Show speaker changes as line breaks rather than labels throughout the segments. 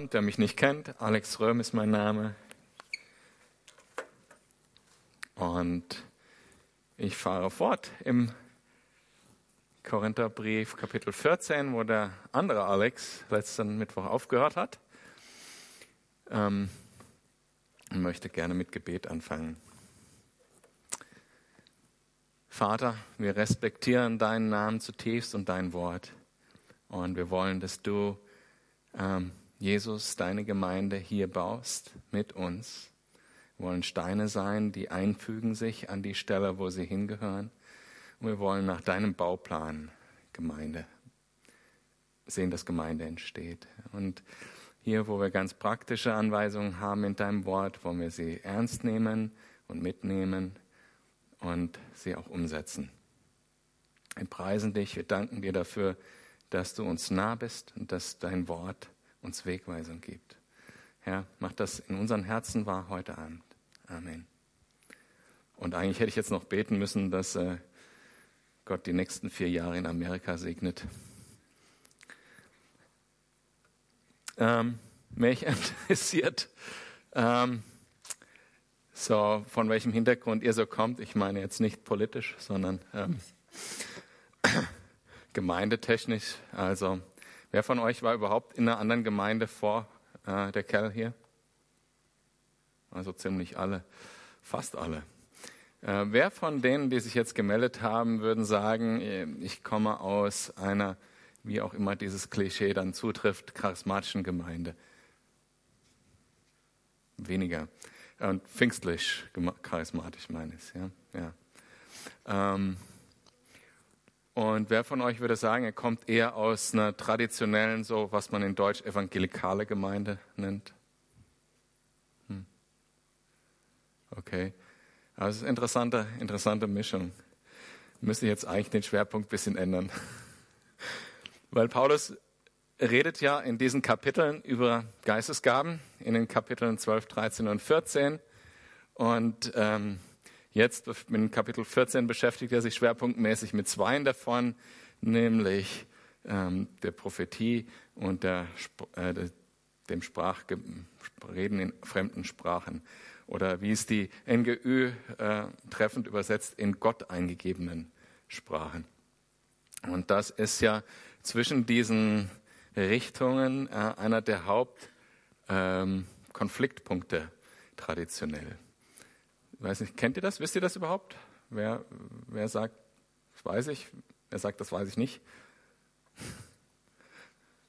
Wer mich nicht kennt, Alex Röhm ist mein Name. Und ich fahre fort im Korintherbrief Kapitel 14, wo der andere Alex letzten Mittwoch aufgehört hat. Ähm, und möchte gerne mit Gebet anfangen. Vater, wir respektieren deinen Namen zutiefst und dein Wort. Und wir wollen, dass du, ähm, Jesus, deine Gemeinde hier baust mit uns. Wir wollen Steine sein, die einfügen sich an die Stelle, wo sie hingehören. Und wir wollen nach deinem Bauplan Gemeinde sehen, dass Gemeinde entsteht. Und hier, wo wir ganz praktische Anweisungen haben in deinem Wort, wollen wir sie ernst nehmen und mitnehmen und sie auch umsetzen. Wir preisen dich, wir danken dir dafür, dass du uns nah bist und dass dein Wort uns Wegweisung gibt. Herr, mach das in unseren Herzen wahr heute Abend. Amen. Und eigentlich hätte ich jetzt noch beten müssen, dass äh, Gott die nächsten vier Jahre in Amerika segnet. Ähm, mich interessiert, ähm, so von welchem Hintergrund ihr so kommt. Ich meine jetzt nicht politisch, sondern ähm, gemeindetechnisch. Also, wer von euch war überhaupt in einer anderen Gemeinde vor äh, der Kerl hier? Also ziemlich alle, fast alle. Äh, wer von denen, die sich jetzt gemeldet haben, würden sagen, äh, ich komme aus einer, wie auch immer dieses Klischee dann zutrifft, charismatischen Gemeinde? Weniger. Und pfingstlich charismatisch meine ich, ja. ja. Ähm, und wer von euch würde sagen, er kommt eher aus einer traditionellen, so was man in Deutsch evangelikale Gemeinde nennt? Hm. Okay. Also interessante, interessante Mischung. Müsste jetzt eigentlich den Schwerpunkt ein bisschen ändern. Weil Paulus redet ja in diesen Kapiteln über Geistesgaben, in den Kapiteln 12, 13 und 14. Und ähm, jetzt in Kapitel 14 beschäftigt er sich schwerpunktmäßig mit zwei davon, nämlich ähm, der Prophetie und der, äh, dem Sprachreden in fremden Sprachen. Oder wie es die NGÜ äh, treffend übersetzt, in Gott eingegebenen Sprachen. Und das ist ja zwischen diesen Richtungen äh, einer der Hauptkonfliktpunkte ähm, traditionell. Weiß nicht, kennt ihr das? Wisst ihr das überhaupt? Wer, wer sagt, das weiß ich? Wer sagt, das weiß ich nicht?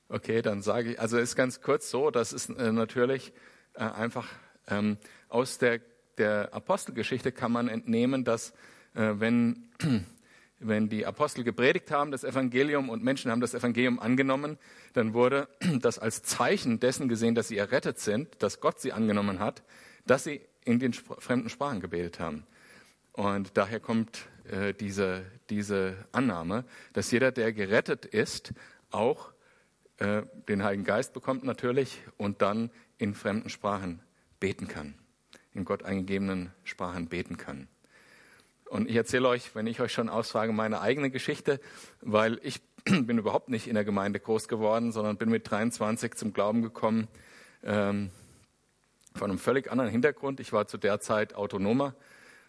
Okay, dann sage ich, also ist ganz kurz so, das ist äh, natürlich äh, einfach ähm, aus der, der Apostelgeschichte kann man entnehmen, dass äh, wenn wenn die Apostel gepredigt haben, das Evangelium, und Menschen haben das Evangelium angenommen, dann wurde das als Zeichen dessen gesehen, dass sie errettet sind, dass Gott sie angenommen hat, dass sie in den fremden Sprachen gebetet haben. Und daher kommt äh, diese, diese Annahme, dass jeder, der gerettet ist, auch äh, den Heiligen Geist bekommt natürlich und dann in fremden Sprachen beten kann, in Gott eingegebenen Sprachen beten kann. Und ich erzähle euch, wenn ich euch schon ausfrage, meine eigene Geschichte, weil ich bin überhaupt nicht in der Gemeinde groß geworden, sondern bin mit 23 zum Glauben gekommen, ähm, von einem völlig anderen Hintergrund. Ich war zu der Zeit autonomer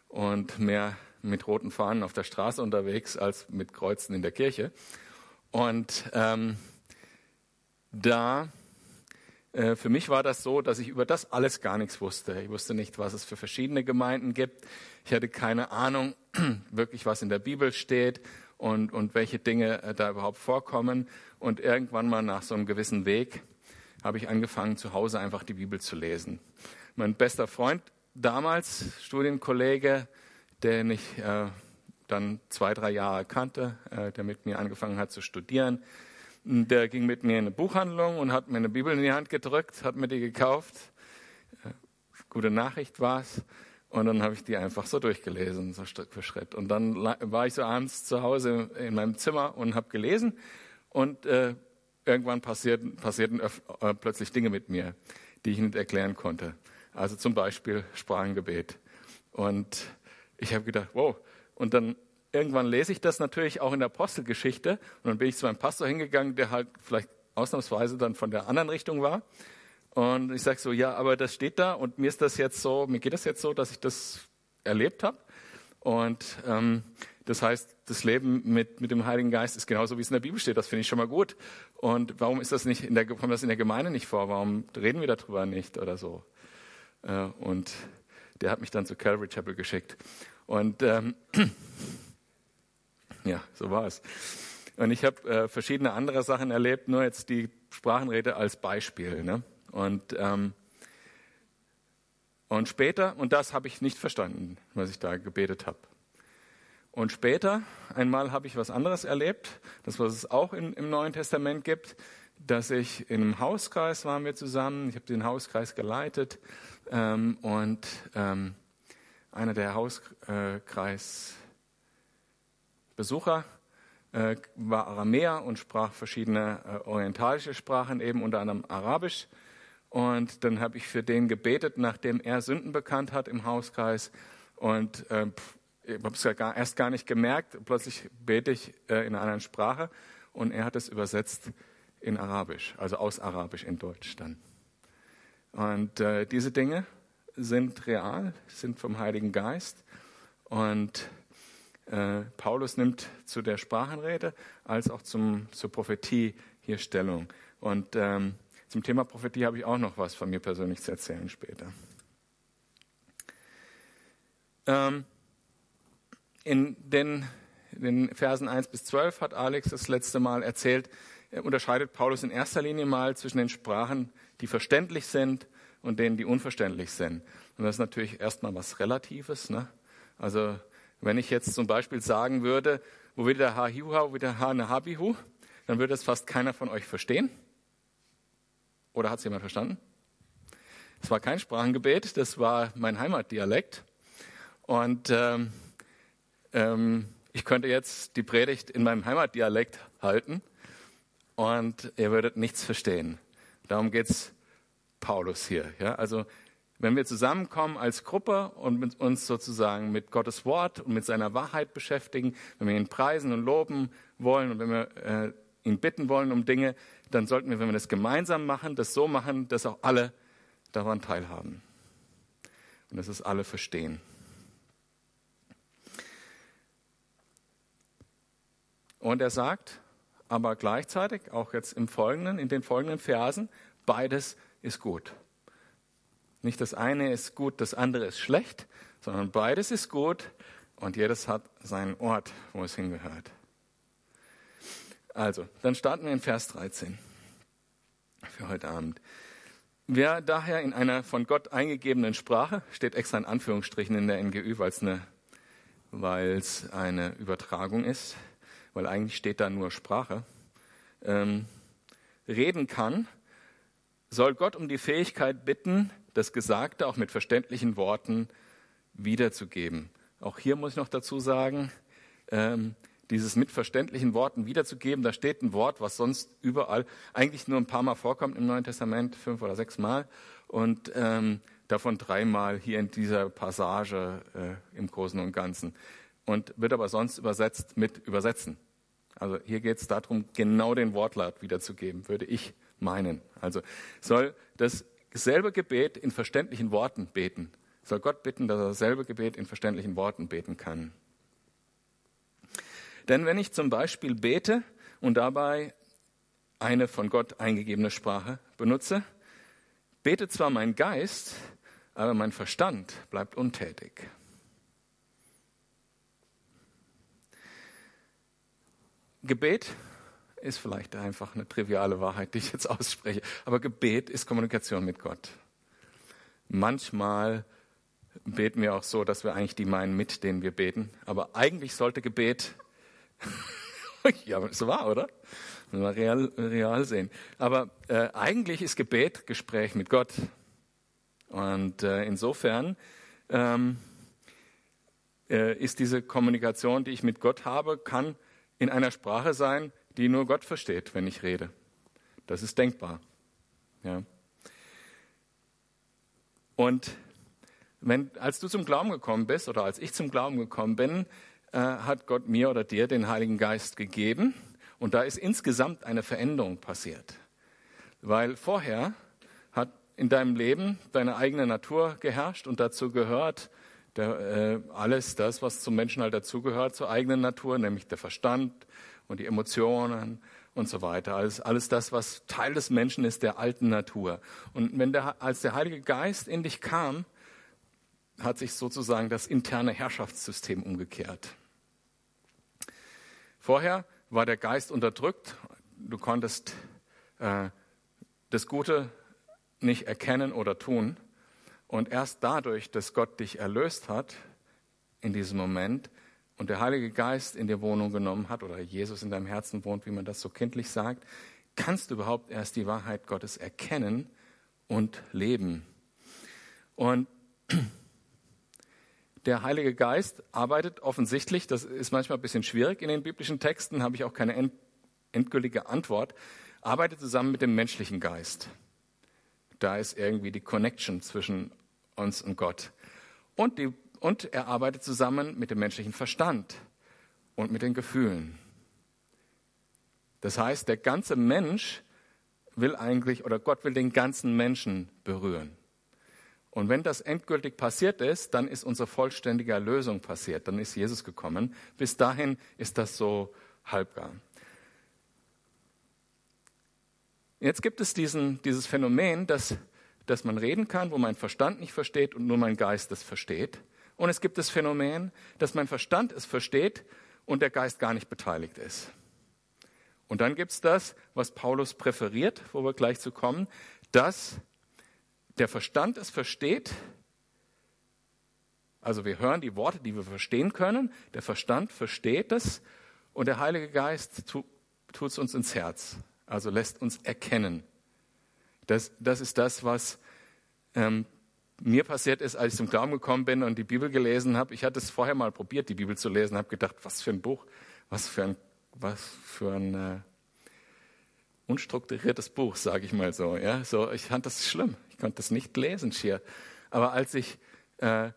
und mehr mit roten Fahnen auf der Straße unterwegs als mit Kreuzen in der Kirche. Und ähm, da äh, für mich war das so, dass ich über das alles gar nichts wusste. Ich wusste nicht, was es für verschiedene Gemeinden gibt. Ich hatte keine Ahnung, wirklich, was in der Bibel steht und, und welche Dinge äh, da überhaupt vorkommen. Und irgendwann mal nach so einem gewissen Weg habe ich angefangen, zu Hause einfach die Bibel zu lesen. Mein bester Freund damals, Studienkollege, den ich äh, dann zwei, drei Jahre kannte, äh, der mit mir angefangen hat zu studieren, der ging mit mir in eine Buchhandlung und hat mir eine Bibel in die Hand gedrückt, hat mir die gekauft. Äh, gute Nachricht war es. Und dann habe ich die einfach so durchgelesen, so Schritt für Schritt. Und dann war ich so abends zu Hause in meinem Zimmer und habe gelesen. Und äh, irgendwann passierten, passierten äh, plötzlich Dinge mit mir, die ich nicht erklären konnte. Also zum Beispiel Sprachengebet. Und ich habe gedacht, wow. Und dann irgendwann lese ich das natürlich auch in der Apostelgeschichte und dann bin ich zu meinem Pastor hingegangen, der halt vielleicht ausnahmsweise dann von der anderen Richtung war Und ich sage so, ja, aber das steht da und mir ist das jetzt so, mir geht das jetzt so, dass ich das erlebt habe. Und ähm, das heißt, das Leben mit, mit dem Heiligen Geist ist genauso, wie es in der Bibel steht. Das finde ich schon mal gut. Und warum ist das nicht in der, kommt das in der Gemeinde nicht vor? Warum reden wir darüber nicht oder so? Äh, und der hat mich dann zu Calvary Chapel geschickt. Und ähm, ja, so war es. Und ich habe äh, verschiedene andere Sachen erlebt, nur jetzt die Sprachenrede als Beispiel. Ne? Und, ähm, und später, und das habe ich nicht verstanden, was ich da gebetet habe. Und später, einmal habe ich was anderes erlebt, das was es auch in, im Neuen Testament gibt, dass ich in einem Hauskreis waren wir zusammen, ich habe den Hauskreis geleitet ähm, und ähm, einer der Hauskreisbesucher äh, war Aramäer und sprach verschiedene äh, orientalische Sprachen, eben unter anderem Arabisch. Und dann habe ich für den gebetet, nachdem er Sünden bekannt hat im Hauskreis. Und äh, ich habe es ja gar, erst gar nicht gemerkt. Plötzlich bete ich äh, in einer anderen Sprache und er hat es übersetzt in Arabisch, also aus Arabisch in Deutsch dann. Und äh, diese Dinge sind real, sind vom Heiligen Geist. Und äh, Paulus nimmt zu der Sprachenrede als auch zum, zur Prophetie hier Stellung. Und ähm, zum Thema Prophetie habe ich auch noch was von mir persönlich zu erzählen später. Ähm, in den, den Versen 1 bis 12 hat Alex das letzte Mal erzählt, unterscheidet Paulus in erster Linie mal zwischen den Sprachen, die verständlich sind und denen, die unverständlich sind. Und das ist natürlich erstmal was Relatives. Ne? Also wenn ich jetzt zum Beispiel sagen würde, wo wird der Ha-Hiuha, wo wird der Ha-Nahabihu, dann würde es fast keiner von euch verstehen. Oder hat es jemand verstanden? Es war kein Sprachengebet, das war mein Heimatdialekt. Und ähm, ähm, ich könnte jetzt die Predigt in meinem Heimatdialekt halten und ihr würdet nichts verstehen. Darum geht es Paulus hier. Ja? Also wenn wir zusammenkommen als Gruppe und uns sozusagen mit Gottes Wort und mit seiner Wahrheit beschäftigen, wenn wir ihn preisen und loben wollen und wenn wir äh, ihn bitten wollen um Dinge, dann sollten wir, wenn wir das gemeinsam machen, das so machen, dass auch alle daran teilhaben und dass es alle verstehen. Und er sagt aber gleichzeitig, auch jetzt im folgenden, in den folgenden Versen, beides ist gut. Nicht das eine ist gut, das andere ist schlecht, sondern beides ist gut und jedes hat seinen Ort, wo es hingehört. Also, dann starten wir in Vers 13 für heute Abend. Wer daher in einer von Gott eingegebenen Sprache, steht extra in Anführungsstrichen in der NGÜ, weil es eine, eine Übertragung ist, weil eigentlich steht da nur Sprache, ähm, reden kann, soll Gott um die Fähigkeit bitten, das Gesagte auch mit verständlichen Worten wiederzugeben. Auch hier muss ich noch dazu sagen, ähm, dieses mit verständlichen Worten wiederzugeben. Da steht ein Wort, was sonst überall eigentlich nur ein paar Mal vorkommt im Neuen Testament, fünf oder sechs Mal. Und ähm, davon dreimal hier in dieser Passage äh, im Großen und Ganzen. Und wird aber sonst übersetzt mit übersetzen. Also hier geht es darum, genau den Wortlaut wiederzugeben, würde ich meinen. Also soll dasselbe Gebet in verständlichen Worten beten. Soll Gott bitten, dass er dasselbe Gebet in verständlichen Worten beten kann. Denn wenn ich zum Beispiel bete und dabei eine von Gott eingegebene Sprache benutze, betet zwar mein Geist, aber mein Verstand bleibt untätig. Gebet ist vielleicht einfach eine triviale Wahrheit, die ich jetzt ausspreche, aber Gebet ist Kommunikation mit Gott. Manchmal beten wir auch so, dass wir eigentlich die meinen, mit denen wir beten, aber eigentlich sollte Gebet ja, so war, oder? Mal real, real sehen. Aber äh, eigentlich ist Gebet Gespräch mit Gott. Und äh, insofern ähm, äh, ist diese Kommunikation, die ich mit Gott habe, kann in einer Sprache sein, die nur Gott versteht, wenn ich rede. Das ist denkbar. Ja. Und wenn, als du zum Glauben gekommen bist oder als ich zum Glauben gekommen bin, äh, hat Gott mir oder dir den Heiligen Geist gegeben. Und da ist insgesamt eine Veränderung passiert. Weil vorher hat in deinem Leben deine eigene Natur geherrscht und dazu gehört der, äh, alles das, was zum Menschen halt dazugehört, zur eigenen Natur, nämlich der Verstand und die Emotionen und so weiter. Alles, alles das, was Teil des Menschen ist, der alten Natur. Und wenn der, als der Heilige Geist in dich kam, hat sich sozusagen das interne Herrschaftssystem umgekehrt. Vorher war der Geist unterdrückt. Du konntest äh, das Gute nicht erkennen oder tun. Und erst dadurch, dass Gott dich erlöst hat in diesem Moment und der Heilige Geist in dir Wohnung genommen hat oder Jesus in deinem Herzen wohnt, wie man das so kindlich sagt, kannst du überhaupt erst die Wahrheit Gottes erkennen und leben. Und der Heilige Geist arbeitet offensichtlich, das ist manchmal ein bisschen schwierig in den biblischen Texten, habe ich auch keine endgültige Antwort, arbeitet zusammen mit dem menschlichen Geist. Da ist irgendwie die Connection zwischen uns und Gott. Und, die, und er arbeitet zusammen mit dem menschlichen Verstand und mit den Gefühlen. Das heißt, der ganze Mensch will eigentlich, oder Gott will den ganzen Menschen berühren. Und wenn das endgültig passiert ist, dann ist unsere vollständige Erlösung passiert. Dann ist Jesus gekommen. Bis dahin ist das so halbgar. Jetzt gibt es diesen, dieses Phänomen, dass, dass man reden kann, wo mein Verstand nicht versteht und nur mein Geist es versteht. Und es gibt das Phänomen, dass mein Verstand es versteht und der Geist gar nicht beteiligt ist. Und dann gibt es das, was Paulus präferiert, wo wir gleich zu kommen, dass der Verstand es versteht. Also wir hören die Worte, die wir verstehen können. Der Verstand versteht es und der Heilige Geist tut es uns ins Herz. Also lässt uns erkennen. Das, das ist das, was ähm, mir passiert ist, als ich zum Glauben gekommen bin und die Bibel gelesen habe. Ich hatte es vorher mal probiert, die Bibel zu lesen, habe gedacht, was für ein Buch, was für ein, was für ein äh, unstrukturiertes Buch, sage ich mal so. Ja, so ich fand das schlimm konnte das nicht lesen schier. Aber als ich äh,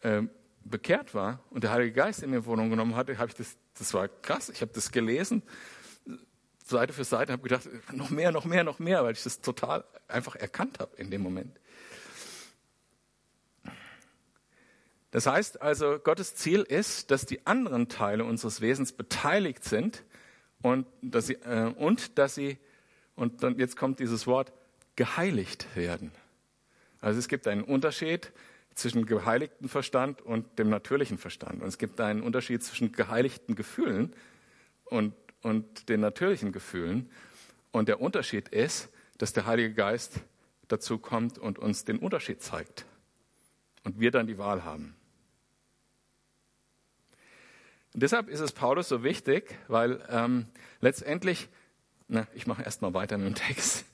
äh, bekehrt war und der Heilige Geist in mir Wohnung genommen hatte, habe ich das, das war krass. Ich habe das gelesen, Seite für Seite, habe gedacht, noch mehr, noch mehr, noch mehr, weil ich das total einfach erkannt habe in dem Moment. Das heißt also, Gottes Ziel ist, dass die anderen Teile unseres Wesens beteiligt sind und dass sie, äh, und dass sie, und dann jetzt kommt dieses Wort, geheiligt werden. Also es gibt einen Unterschied zwischen geheiligten Verstand und dem natürlichen Verstand. Und es gibt einen Unterschied zwischen geheiligten Gefühlen und, und den natürlichen Gefühlen. Und der Unterschied ist, dass der Heilige Geist dazu kommt und uns den Unterschied zeigt. Und wir dann die Wahl haben. Und deshalb ist es Paulus so wichtig, weil ähm, letztendlich, na, ich mache erstmal weiter mit dem Text.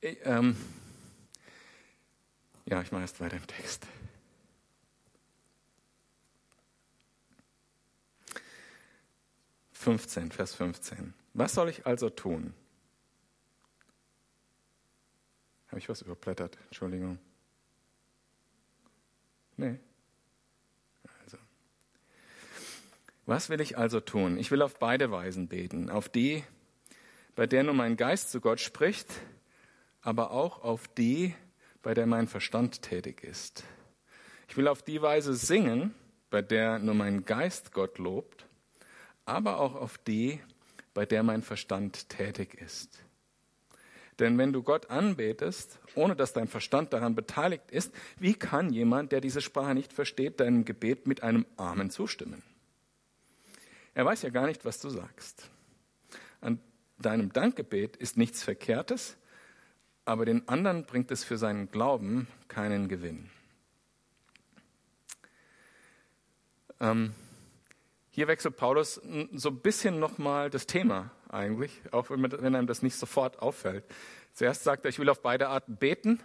Ich, ähm, ja, ich mache erst weiter im Text. Fünfzehn, Vers 15. Was soll ich also tun? Habe ich was überblättert? Entschuldigung. Nee. Also. Was will ich also tun? Ich will auf beide Weisen beten. Auf die, bei der nur mein Geist zu Gott spricht, aber auch auf die, bei der mein Verstand tätig ist. Ich will auf die Weise singen, bei der nur mein Geist Gott lobt, aber auch auf die, bei der mein Verstand tätig ist. Denn wenn du Gott anbetest, ohne dass dein Verstand daran beteiligt ist, wie kann jemand, der diese Sprache nicht versteht, deinem Gebet mit einem Amen zustimmen? Er weiß ja gar nicht, was du sagst. An deinem Dankgebet ist nichts Verkehrtes, aber den anderen bringt es für seinen Glauben keinen Gewinn. Ähm, hier wechselt Paulus so ein bisschen nochmal das Thema eigentlich, auch wenn, einem das nicht sofort auffällt. Zuerst sagt er, ich will auf beide Arten beten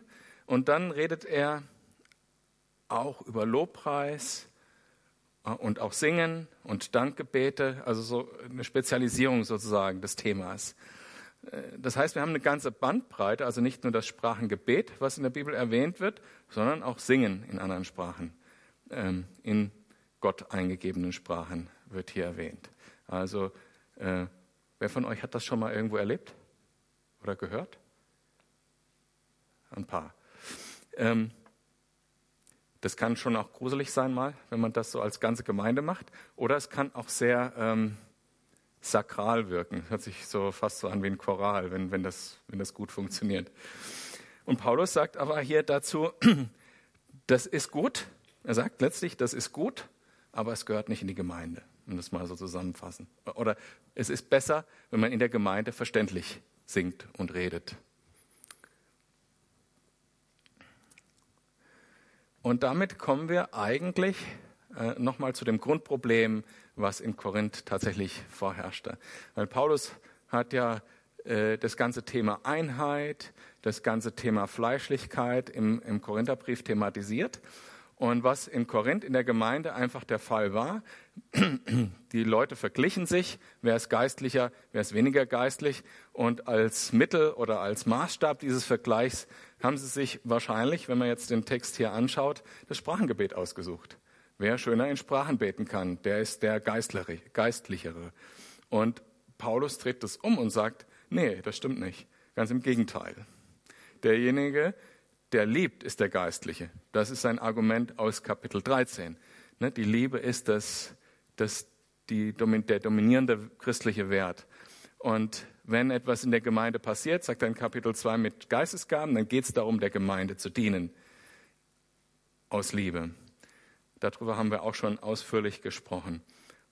und dann redet er auch über Lobpreis äh, und auch Singen und Dankgebete, also so eine Spezialisierung sozusagen des Themas. Äh, das heißt, wir haben eine ganze Bandbreite, also nicht nur das Sprachengebet, was in der Bibel erwähnt wird, sondern auch Singen in anderen Sprachen. Ähm, in Gott eingegebenen Sprachen wird hier erwähnt. Also äh, Wer von euch hat das schon mal irgendwo erlebt oder gehört? Ein paar. Ähm, das kann schon auch gruselig sein mal, wenn man das so als ganze Gemeinde macht. Oder es kann auch sehr ähm, sakral wirken. Hört sich so fast so an wie ein Choral, wenn, wenn, das, wenn das gut funktioniert. Und Paulus sagt aber hier dazu, das ist gut. Er sagt letztlich, das ist gut, aber es gehört nicht in die Gemeinde, um das mal so zusammenfassen. Oder es ist besser, wenn man in der Gemeinde verständlich singt und redet. Und damit kommen wir eigentlich äh, nochmal zu dem Grundproblem, was in Korinth tatsächlich vorherrschte. Weil Paulus hat ja äh, das ganze Thema Einheit, das ganze Thema Fleischlichkeit im, im Korintherbrief thematisiert. Und was in Korinth in der Gemeinde einfach der Fall war, die Leute verglichen sich, wer ist geistlicher, wer ist weniger geistlich. Und als Mittel oder als Maßstab dieses Vergleichs haben sie sich wahrscheinlich, wenn man jetzt den Text hier anschaut, das Sprachengebet ausgesucht. Wer schöner in Sprachen beten kann, der ist der Geistlichere. Und Paulus dreht das um und sagt, nee, das stimmt nicht. Ganz im Gegenteil. Derjenige, der liebt, ist der Geistliche. Das ist ein Argument aus Kapitel 13. Ne, die Liebe ist das, das, die, der dominierende christliche Wert. Und wenn etwas in der Gemeinde passiert, sagt er in Kapitel 2 mit Geistesgaben, dann geht es darum, der Gemeinde zu dienen. Aus Liebe. Darüber haben wir auch schon ausführlich gesprochen.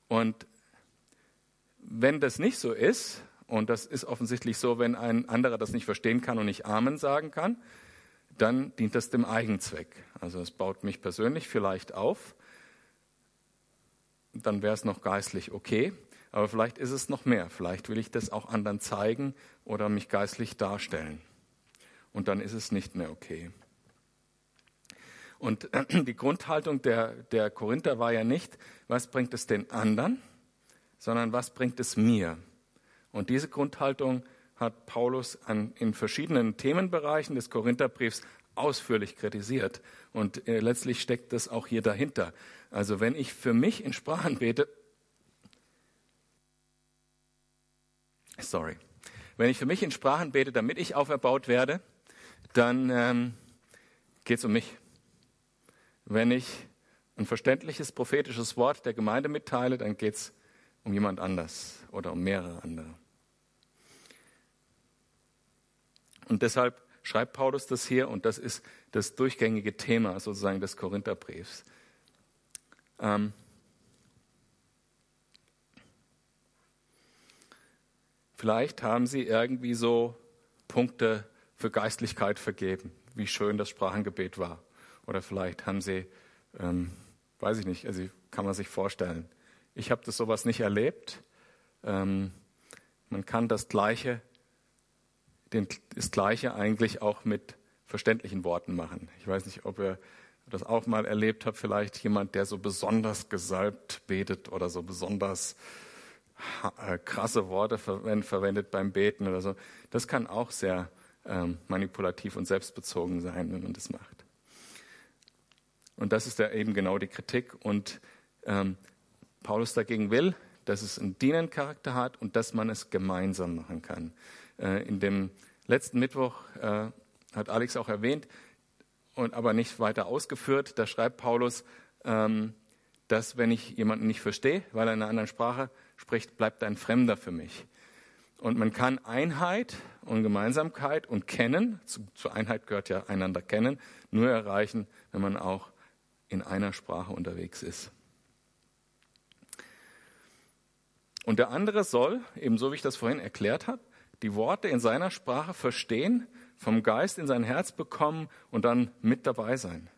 Und wenn das nicht so ist, und das ist offensichtlich so, wenn ein anderer das nicht verstehen kann und nicht Amen sagen kann, dann dient das dem Eigenzweck. Also es baut mich persönlich vielleicht auf, dann wäre es noch geistlich okay, aber vielleicht ist es noch mehr. Vielleicht will ich das auch anderen zeigen oder mich geistlich darstellen. Und dann ist es nicht mehr okay. Und die Grundhaltung der, der Korinther war ja nicht, was bringt es den anderen, sondern was bringt es mir. Und diese Grundhaltung hat Paulus an, in verschiedenen Themenbereichen des Korintherbriefs ausführlich kritisiert. Und äh, letztlich steckt das auch hier dahinter. Also wenn ich für mich in Sprachen bete, sorry, wenn ich für mich in Sprachen bete, damit ich auferbaut werde, dann ähm, geht es um mich. Wenn ich ein verständliches prophetisches Wort der Gemeinde mitteile, dann geht es um jemand anders oder um mehrere andere. Und deshalb schreibt Paulus das hier und das ist das durchgängige Thema sozusagen des Korintherbriefs. Ähm Vielleicht haben Sie irgendwie so Punkte für Geistlichkeit vergeben, wie schön das Sprachengebet war. Oder vielleicht haben Sie, ähm, weiß ich nicht, also kann man sich vorstellen. Ich habe das sowas nicht erlebt. Ähm, man kann das Gleiche, den, das Gleiche eigentlich auch mit verständlichen Worten machen. Ich weiß nicht, ob ihr das auch mal erlebt habt, vielleicht jemand, der so besonders gesalbt betet oder so besonders äh, krasse Worte verwendet beim Beten oder so. Das kann auch sehr ähm, manipulativ und selbstbezogen sein, wenn man das macht. Und das ist ja eben genau die Kritik. Und ähm, Paulus dagegen will, dass es einen Dienencharakter hat und dass man es gemeinsam machen kann. Äh, in dem letzten Mittwoch äh, hat Alex auch erwähnt, und aber nicht weiter ausgeführt, da schreibt Paulus, ähm, dass wenn ich jemanden nicht verstehe, weil er in einer anderen Sprache spricht, bleibt ein Fremder für mich. Und man kann Einheit und Gemeinsamkeit und Kennen, zu, zur Einheit gehört ja einander kennen, nur erreichen, wenn man auch in einer Sprache unterwegs ist. Und der andere soll, ebenso wie ich das vorhin erklärt habe, die Worte in seiner Sprache verstehen, vom Geist in sein Herz bekommen und dann mit dabei sein.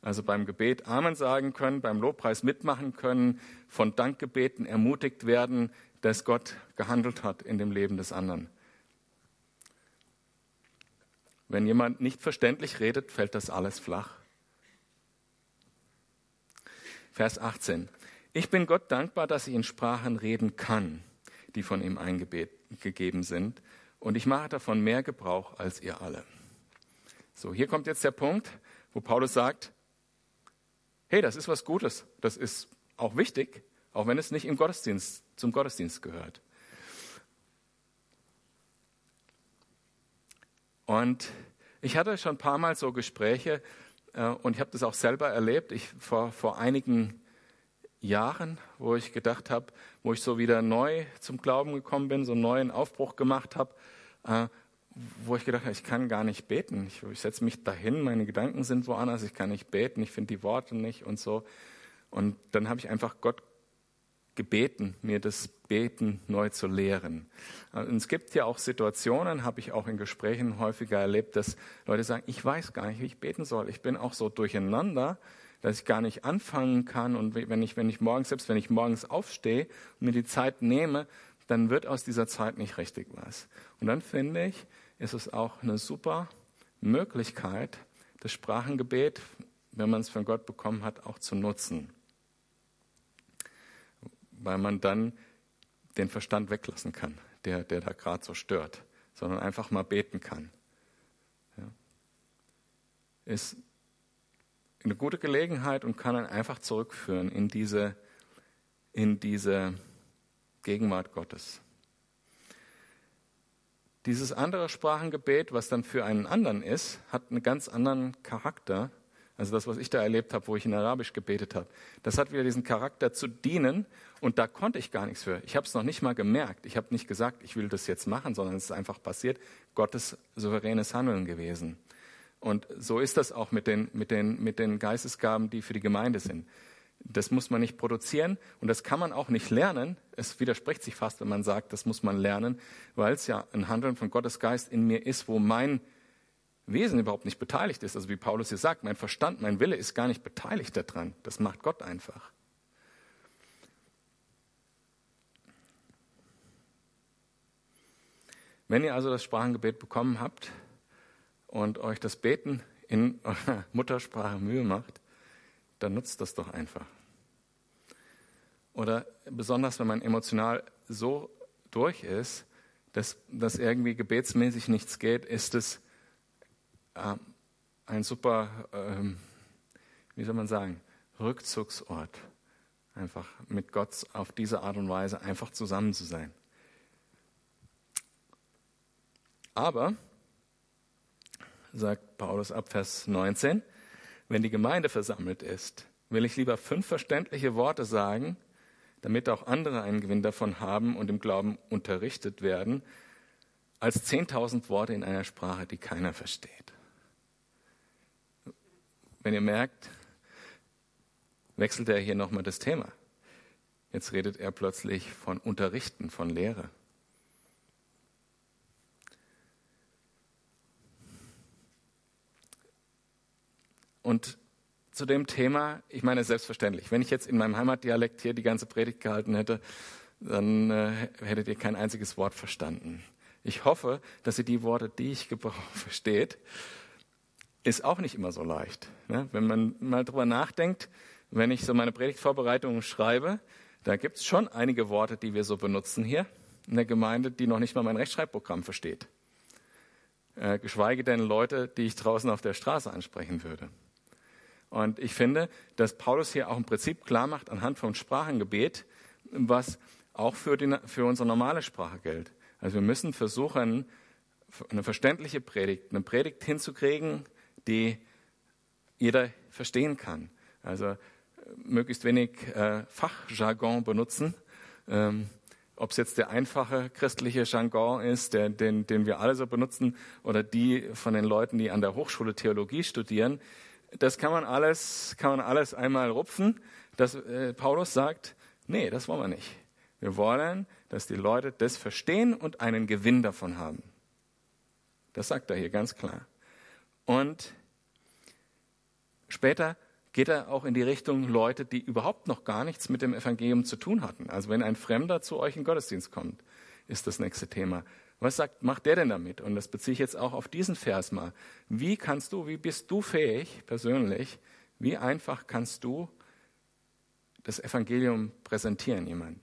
Also beim Gebet Amen sagen können, beim Lobpreis mitmachen können, von Dankgebeten ermutigt werden, dass Gott gehandelt hat in dem Leben des anderen. Wenn jemand nicht verständlich redet, fällt das alles flach. Vers 18. Ich bin Gott dankbar, dass ich in Sprachen reden kann, die von ihm eingegeben sind. Und ich mache davon mehr Gebrauch als ihr alle. So, hier kommt jetzt der Punkt, wo Paulus sagt, hey, das ist was Gutes, das ist auch wichtig, auch wenn es nicht im Gottesdienst, zum Gottesdienst gehört. Und ich hatte schon ein paar Mal so Gespräche äh, und ich habe das auch selber erlebt. Ich, vor, vor einigen Jahren, wo ich gedacht habe, wo ich so wieder neu zum Glauben gekommen bin, so einen neuen Aufbruch gemacht habe, äh, wo ich gedacht habe, ich kann gar nicht beten. Ich, ich setze mich dahin, meine Gedanken sind woanders, ich kann nicht beten, ich finde die Worte nicht und so. Und dann habe ich einfach Gott gebeten, mir das Beten neu zu lehren. Und es gibt ja auch Situationen, habe ich auch in Gesprächen häufiger erlebt, dass Leute sagen, ich weiß gar nicht, wie ich beten soll. Ich bin auch so durcheinander, dass ich gar nicht anfangen kann. Und wenn ich, wenn ich morgens, selbst wenn ich morgens aufstehe und mir die Zeit nehme, dann wird aus dieser Zeit nicht richtig was. Und dann finde ich, ist es auch eine super Möglichkeit, das Sprachengebet, wenn man es von Gott bekommen hat, auch zu nutzen. Weil man dann den Verstand weglassen kann, der, der da gerade so stört, sondern einfach mal beten kann. Ja. Ist eine gute Gelegenheit und kann einen einfach zurückführen in diese, in diese Gegenwart Gottes. Dieses andere Sprachengebet, was dann für einen anderen ist, hat einen ganz anderen Charakter. Also das, was ich da erlebt habe, wo ich in Arabisch gebetet habe, das hat wieder diesen Charakter zu dienen und da konnte ich gar nichts für. Ich habe es noch nicht mal gemerkt. Ich habe nicht gesagt, ich will das jetzt machen, sondern es ist einfach passiert. Gottes souveränes Handeln gewesen. Und so ist das auch mit den, mit, den, mit den Geistesgaben, die für die Gemeinde sind. Das muss man nicht produzieren und das kann man auch nicht lernen. Es widerspricht sich fast, wenn man sagt, das muss man lernen, weil es ja ein Handeln von Gottes Geist in mir ist, wo mein Wesen überhaupt nicht beteiligt ist. Also wie Paulus hier sagt, mein Verstand, mein Wille ist gar nicht beteiligt daran. Das macht Gott einfach. Wenn ihr also das Sprachengebet bekommen habt, und euch das Beten in eurer Muttersprache Mühe macht, dann nutzt das doch einfach. Oder besonders, wenn man emotional so durch ist, dass, dass irgendwie gebetsmäßig nichts geht, ist es äh, ein super, äh, wie soll man sagen, Rückzugsort. Einfach mit Gott auf diese Art und Weise einfach zusammen zu sein. Aber sagt Paulus ab Vers 19, wenn die Gemeinde versammelt ist, will ich lieber fünf verständliche Worte sagen, damit auch andere einen Gewinn davon haben und im Glauben unterrichtet werden, als zehntausend Worte in einer Sprache, die keiner versteht. Wenn ihr merkt, wechselt er hier nochmal das Thema. Jetzt redet er plötzlich von Unterrichten, von Lehre. Und zu dem Thema, ich meine selbstverständlich, wenn ich jetzt in meinem Heimatdialekt hier die ganze Predigt gehalten hätte, dann äh, hättet ihr kein einziges Wort verstanden. Ich hoffe, dass ihr die Worte, die ich gebrauche, versteht. Ist auch nicht immer so leicht. Ne? Wenn man mal drüber nachdenkt, wenn ich so meine Predigtvorbereitungen schreibe, da gibt es schon einige Worte, die wir so benutzen hier in der Gemeinde, die noch nicht mal mein Rechtschreibprogramm versteht. Äh, geschweige denn Leute, die ich draußen auf der Straße ansprechen würde. Und ich finde, dass Paulus hier auch im Prinzip klar macht anhand von Sprachengebet, was auch für, die, für unsere normale Sprache gilt. Also wir müssen versuchen, eine verständliche Predigt, eine Predigt hinzukriegen, die jeder verstehen kann. Also äh, möglichst wenig äh, Fachjargon benutzen. Ähm, Ob es jetzt der einfache christliche Jargon ist, der, den, den wir alle so benutzen, oder die von den Leuten, die an der Hochschule Theologie studieren, das kann man alles, kann man alles einmal rupfen. Dass äh, Paulus sagt, nee, das wollen wir nicht. Wir wollen, dass die Leute das verstehen und einen Gewinn davon haben. Das sagt er hier ganz klar. Und später geht er auch in die Richtung Leute, die überhaupt noch gar nichts mit dem Evangelium zu tun hatten. Also wenn ein Fremder zu euch in Gottesdienst kommt, ist das nächste Thema. Was sagt, macht der denn damit? Und das beziehe ich jetzt auch auf diesen Vers mal. Wie kannst du, wie bist du fähig, persönlich, wie einfach kannst du das Evangelium präsentieren jemandem?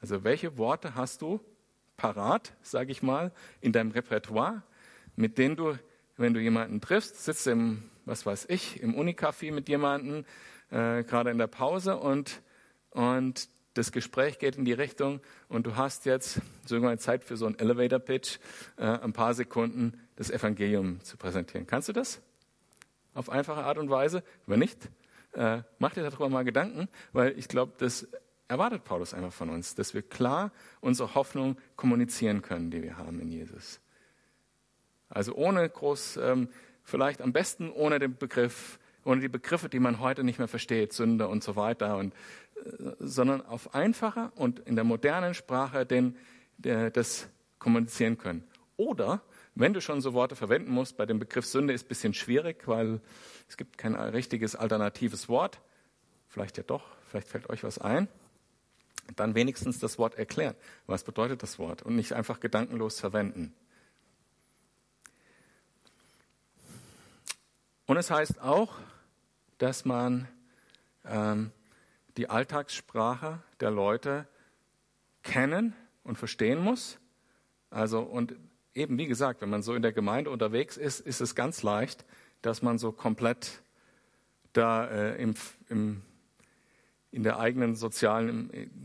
Also welche Worte hast du parat, sage ich mal, in deinem Repertoire, mit denen du, wenn du jemanden triffst, sitzt im, was weiß ich, im Unicafé mit jemandem, äh, gerade in der Pause und, und das Gespräch geht in die Richtung und du hast jetzt sogar Zeit für so einen Elevator-Pitch, äh, ein paar Sekunden das Evangelium zu präsentieren. Kannst du das? Auf einfache Art und Weise? Wenn nicht, äh, mach dir darüber mal Gedanken, weil ich glaube, das erwartet Paulus einfach von uns, dass wir klar unsere Hoffnung kommunizieren können, die wir haben in Jesus. Also ohne groß, ähm, vielleicht am besten ohne den Begriff, ohne die Begriffe, die man heute nicht mehr versteht, Sünde und so weiter, und, sondern auf einfacher und in der modernen Sprache den, der, das kommunizieren können. Oder wenn du schon so Worte verwenden musst, bei dem Begriff Sünde ist ein bisschen schwierig, weil es gibt kein richtiges alternatives Wort. Vielleicht ja doch, vielleicht fällt euch was ein dann wenigstens das Wort erklären. Was bedeutet das Wort? Und nicht einfach gedankenlos verwenden. Und es heißt auch, dass man ähm, die Alltagssprache der Leute kennen und verstehen muss. Also, und eben wie gesagt, wenn man so in der Gemeinde unterwegs ist, ist es ganz leicht, dass man so komplett da äh, im, im, in der eigenen sozialen,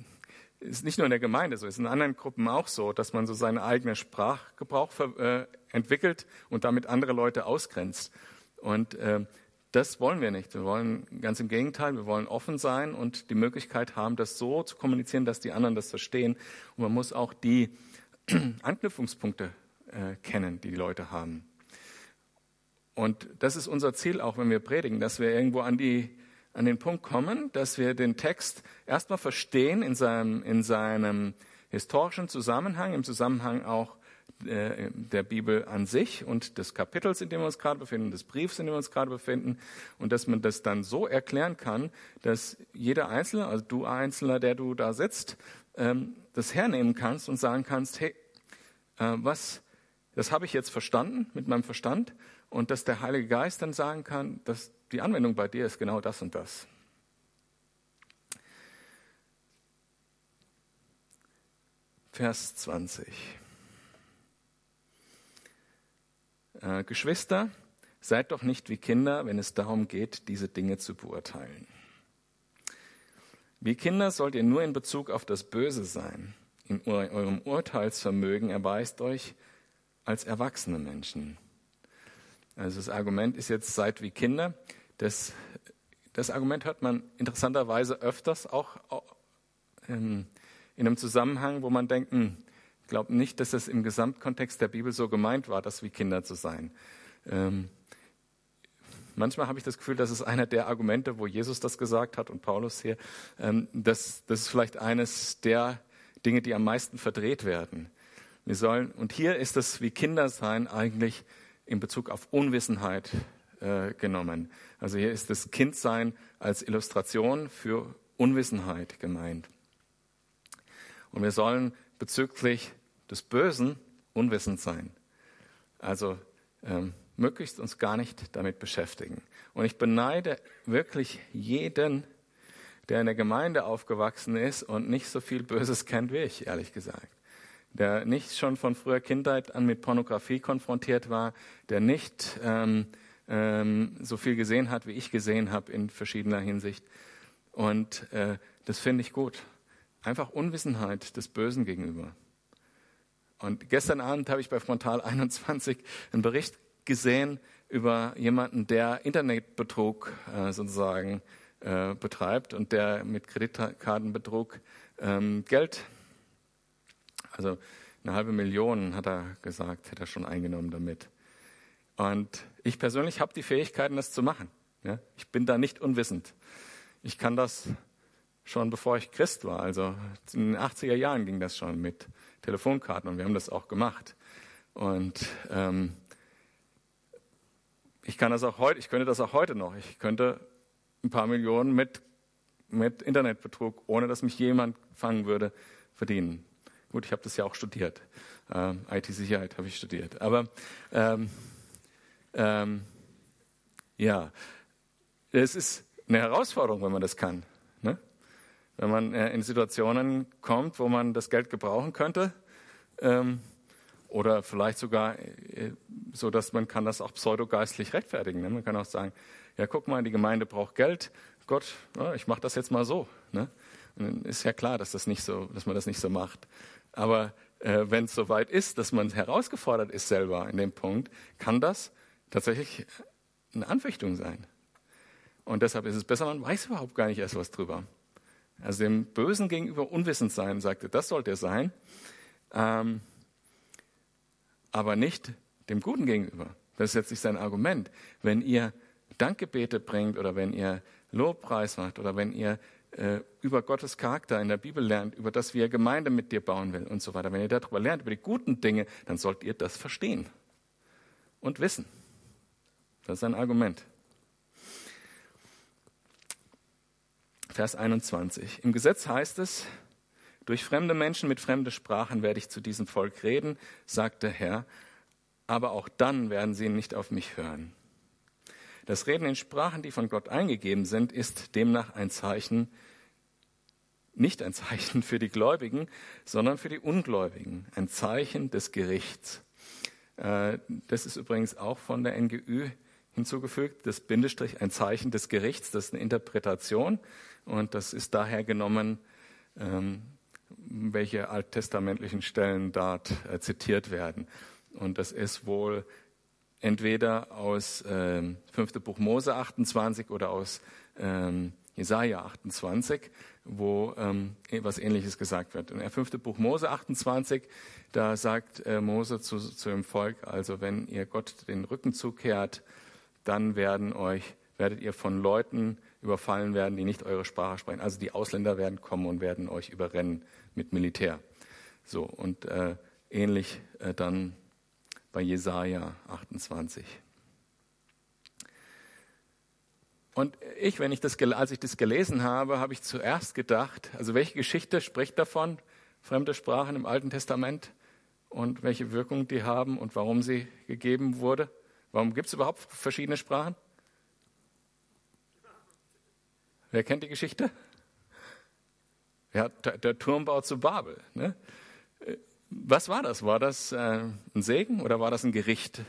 ist nicht nur in der Gemeinde so, ist in anderen Gruppen auch so, dass man so seinen eigenen Sprachgebrauch äh, entwickelt und damit andere Leute ausgrenzt. Und äh, das wollen wir nicht. Wir wollen ganz im Gegenteil, wir wollen offen sein und die Möglichkeit haben, das so zu kommunizieren, dass die anderen das verstehen. Und man muss auch die Anknüpfungspunkte äh, kennen, die die Leute haben. Und das ist unser Ziel auch, wenn wir predigen, dass wir irgendwo an die an den Punkt kommen, dass wir den Text erstmal verstehen in seinem, in seinem historischen Zusammenhang, im Zusammenhang auch äh, der Bibel an sich und des Kapitels, in dem wir uns gerade befinden, des Briefs, in dem wir uns gerade befinden, und dass man das dann so erklären kann, dass jeder Einzelne, also du Einzelner, der du da sitzt, ähm, das hernehmen kannst und sagen kannst, hey, äh, was, das habe ich jetzt verstanden mit meinem Verstand, und dass der Heilige Geist dann sagen kann, dass die Anwendung bei dir ist genau das und das. Vers 20. Äh, Geschwister, seid doch nicht wie Kinder, wenn es darum geht, diese Dinge zu beurteilen. Wie Kinder sollt ihr nur in Bezug auf das Böse sein. In eurem Urteilsvermögen erweist euch als erwachsene Menschen. Also das Argument ist jetzt, seid wie Kinder. Das, das Argument hört man interessanterweise öfters, auch in einem Zusammenhang, wo man denkt, hm, glaube nicht, dass es im Gesamtkontext der Bibel so gemeint war, das wie Kinder zu sein. Ähm, manchmal habe ich das Gefühl, das ist einer der Argumente, wo Jesus das gesagt hat und Paulus hier. Ähm, das, das ist vielleicht eines der Dinge, die am meisten verdreht werden. Wir sollen, und hier ist das wie Kinder sein eigentlich in Bezug auf Unwissenheit äh, genommen. Also hier ist das Kindsein als Illustration für Unwissenheit gemeint. Und wir sollen bezüglich des Bösen unwissend sein. Also ähm, möglichst uns gar nicht damit beschäftigen. Und ich beneide wirklich jeden, der in der Gemeinde aufgewachsen ist und nicht so viel Böses kennt wie ich, ehrlich gesagt der nicht schon von früher Kindheit an mit Pornografie konfrontiert war, der nicht ähm, ähm, so viel gesehen hat, wie ich gesehen habe in verschiedener Hinsicht. Und äh, das finde ich gut. Einfach Unwissenheit des Bösen gegenüber. Und gestern Abend habe ich bei Frontal 21 einen Bericht gesehen über jemanden, der Internetbetrug äh, sozusagen äh, betreibt und der mit Kreditkartenbetrug ähm, Geld also eine halbe Million, hat er gesagt, hat er schon eingenommen damit. Und ich persönlich habe die Fähigkeiten, das zu machen. Ja? Ich bin da nicht unwissend. Ich kann das schon bevor ich Christ war. Also in den 80er Jahren ging das schon mit Telefonkarten und wir haben das auch gemacht. Und ähm, ich kann das auch heute, ich könnte das auch heute noch. Ich könnte ein paar Millionen mit, mit Internetbetrug, ohne dass mich jemand fangen würde, verdienen. Gut, ich habe das ja auch studiert. Ähm, IT-Sicherheit habe ich studiert. Aber ähm, ähm, ja, es ist eine Herausforderung, wenn man das kann. Wenn man äh, in Situationen kommt, wo man das Geld gebrauchen könnte. Ähm, oder vielleicht sogar äh, so, dass man kann das auch pseudogeistlich rechtfertigen. Ne? Man kann auch sagen, ja, guck mal, die Gemeinde braucht Gott. Gott, ich mache das jetzt mal so. Ne? Und ist ja klar, dass, das nicht so, dass man das nicht so macht. Aber äh, wenn es soweit ist, dass man herausgefordert ist selber in dem Punkt, kann das tatsächlich eine Anfechtung sein. Und deshalb ist es besser, man weiß überhaupt gar nicht erst was drüber. Also dem Bösen gegenüber unwissend sein, sagte, das sollte er sein, ähm, aber nicht dem Guten gegenüber. Das ist jetzt nicht sein Argument. Wenn ihr Dankgebete bringt oder wenn ihr Lobpreis macht oder wenn ihr äh, über Gottes Charakter in der Bibel lernt, über das, wie er Gemeinde mit dir bauen will und so weiter, wenn ihr darüber lernt, über die guten Dinge, dann sollt ihr das verstehen und wissen. Das ist ein Argument. Vers 21. Im Gesetz heißt es, durch fremde Menschen mit fremden Sprachen werde ich zu diesem Volk reden, sagt der Herr, aber auch dann werden sie nicht auf mich hören. Das Reden in Sprachen, die von Gott eingegeben sind, ist demnach ein Zeichen, nicht ein Zeichen für die Gläubigen, sondern für die Ungläubigen, ein Zeichen des Gerichts. Äh, das ist übrigens auch von der NGÜ hinzugefügt, das Bindestrich, ein Zeichen des Gerichts, das ist eine Interpretation und das ist daher genommen, ähm, welche alttestamentlichen Stellen dort äh, zitiert werden. Und das ist wohl entweder aus ähm, 5. Buch Mose 28 oder aus ähm, Jesaja 28, wo ähm, etwas Ähnliches gesagt wird. In der 5. Buch Mose 28, da sagt äh, Mose zu, zu dem Volk, also wenn ihr Gott den Rücken zukehrt, dann werden euch, werdet ihr von Leuten überfallen werden, die nicht eure Sprache sprechen. Also die Ausländer werden kommen und werden euch überrennen mit Militär. So, und äh, ähnlich äh, dann bei Jesaja 28. Und ich, wenn ich das, als ich das gelesen habe, habe ich zuerst gedacht, also welche Geschichte spricht davon, fremde Sprachen im Alten Testament und welche Wirkung die haben und warum sie gegeben wurde? Warum gibt es überhaupt verschiedene Sprachen? Wer kennt die Geschichte? Ja, der Turmbau zu Babel. Ne? Was war das? War das äh, ein Segen oder war das ein Gericht,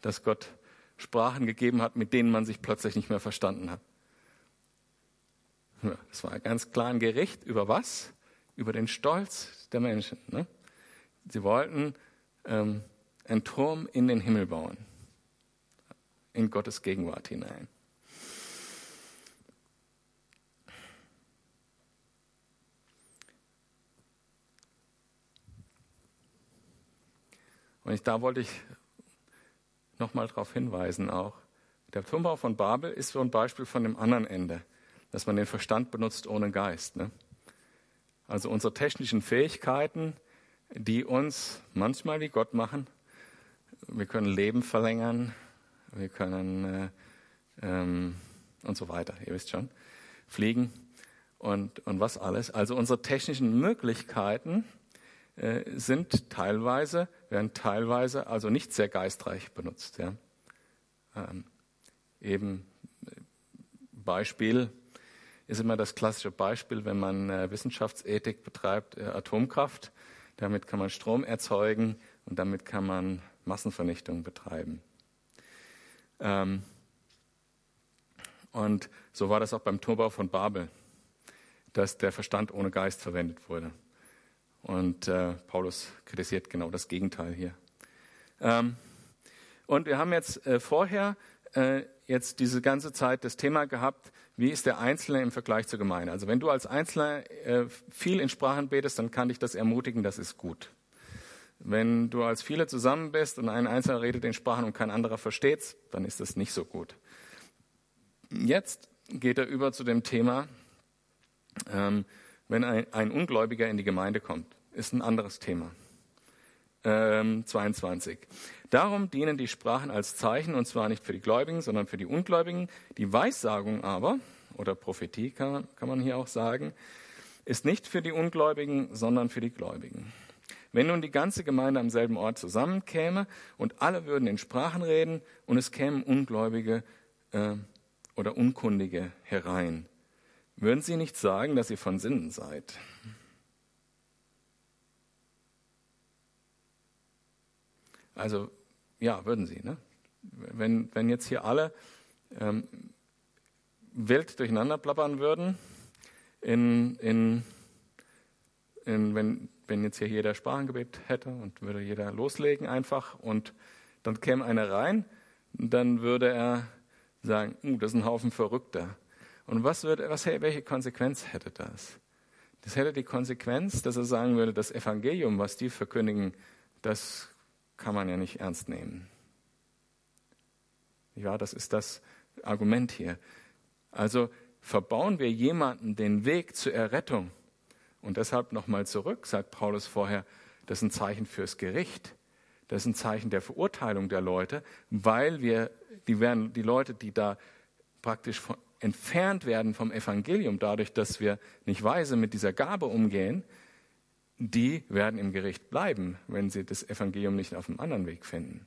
dass Gott Sprachen gegeben hat, mit denen man sich plötzlich nicht mehr verstanden hat? Das war ganz klar ein Gericht über was? Über den Stolz der Menschen. Ne? Sie wollten ähm, einen Turm in den Himmel bauen, in Gottes Gegenwart hinein. Und ich, da wollte ich nochmal darauf hinweisen auch. Der Turmbau von Babel ist so ein Beispiel von dem anderen Ende, dass man den Verstand benutzt ohne Geist. Ne? Also unsere technischen Fähigkeiten, die uns manchmal wie Gott machen. Wir können Leben verlängern, wir können äh, ähm, und so weiter, ihr wisst schon, fliegen und, und was alles. Also unsere technischen Möglichkeiten äh, sind teilweise, werden teilweise also nicht sehr geistreich benutzt. Ja. Ähm, eben äh, Beispiel ist immer das klassische Beispiel, wenn man äh, Wissenschaftsethik betreibt, äh, Atomkraft. Damit kann man Strom erzeugen und damit kann man Massenvernichtung betreiben. Ähm, und so war das auch beim Turmbau von Babel, dass der Verstand ohne Geist verwendet wurde. Und äh, Paulus kritisiert genau das Gegenteil hier. Ähm, und wir haben jetzt äh, vorher äh, jetzt diese ganze Zeit das Thema gehabt, wie ist der Einzelne im Vergleich zur Gemeinde. Also wenn du als Einzelner äh, viel in Sprachen betest, dann kann dich das ermutigen, das ist gut. Wenn du als viele zusammen bist und ein Einzelner redet in Sprachen und kein anderer versteht's, dann ist das nicht so gut. Jetzt geht er über zu dem Thema, ähm, wenn ein, ein Ungläubiger in die Gemeinde kommt. Ist ein anderes Thema. Ähm, 22. Darum dienen die Sprachen als Zeichen, und zwar nicht für die Gläubigen, sondern für die Ungläubigen. Die Weissagung aber, oder Prophetie kann, kann man hier auch sagen, ist nicht für die Ungläubigen, sondern für die Gläubigen. Wenn nun die ganze Gemeinde am selben Ort zusammenkäme und alle würden in Sprachen reden und es kämen Ungläubige äh, oder Unkundige herein, würden Sie nicht sagen, dass ihr von Sinnen seid? Also ja, würden Sie. Ne? Wenn, wenn jetzt hier alle ähm, wild durcheinander plappern würden, in, in, in wenn, wenn jetzt hier jeder Sprachengebet hätte und würde jeder loslegen einfach und dann käme einer rein, dann würde er sagen, uh, das ist ein Haufen Verrückter. Und was würde, was, welche Konsequenz hätte das? Das hätte die Konsequenz, dass er sagen würde, das Evangelium, was die verkündigen, das kann man ja nicht ernst nehmen. Ja, das ist das Argument hier. Also verbauen wir jemanden den Weg zur Errettung. Und deshalb nochmal zurück, sagt Paulus vorher, das ist ein Zeichen fürs Gericht. Das ist ein Zeichen der Verurteilung der Leute, weil wir, die, werden, die Leute, die da praktisch von, entfernt werden vom Evangelium, dadurch, dass wir nicht weise mit dieser Gabe umgehen, die werden im Gericht bleiben, wenn sie das Evangelium nicht auf einem anderen Weg finden.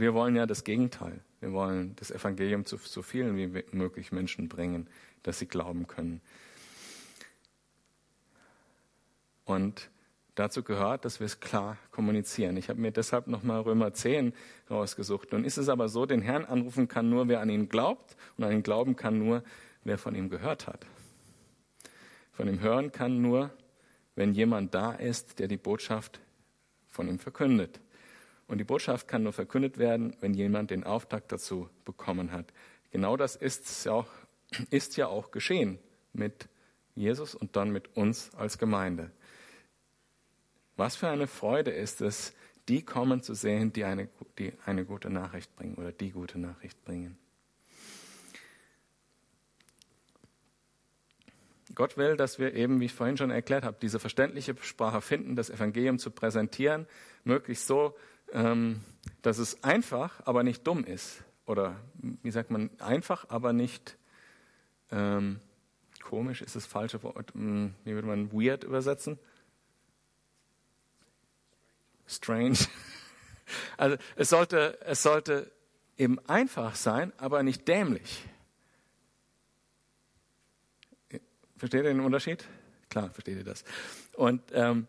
Und wir wollen ja das Gegenteil. Wir wollen das Evangelium zu so vielen wie möglich Menschen bringen, dass sie glauben können. Und dazu gehört, dass wir es klar kommunizieren. Ich habe mir deshalb nochmal Römer 10 rausgesucht. Nun ist es aber so, den Herrn anrufen kann nur, wer an ihn glaubt und an ihn glauben kann nur, wer von ihm gehört hat. Von ihm hören kann nur, wenn jemand da ist, der die Botschaft von ihm verkündet. Und die Botschaft kann nur verkündet werden, wenn jemand den Auftrag dazu bekommen hat. Genau das ist ja auch, ist ja auch geschehen mit Jesus und dann mit uns als Gemeinde. Was für eine Freude ist es, die kommen zu sehen, die eine, die eine gute Nachricht bringen oder die gute Nachricht bringen. Gott will, dass wir eben, wie ich vorhin schon erklärt habe, diese verständliche Sprache finden, das Evangelium zu präsentieren, möglichst so, ähm, dass es einfach, aber nicht dumm ist. Oder wie sagt man, einfach, aber nicht ähm, komisch ist das falsche Wort. Hm, wie würde man weird übersetzen? Strange. Also es sollte, es sollte eben einfach sein, aber nicht dämlich. Versteht ihr den Unterschied? Klar, versteht ihr das. Und ähm,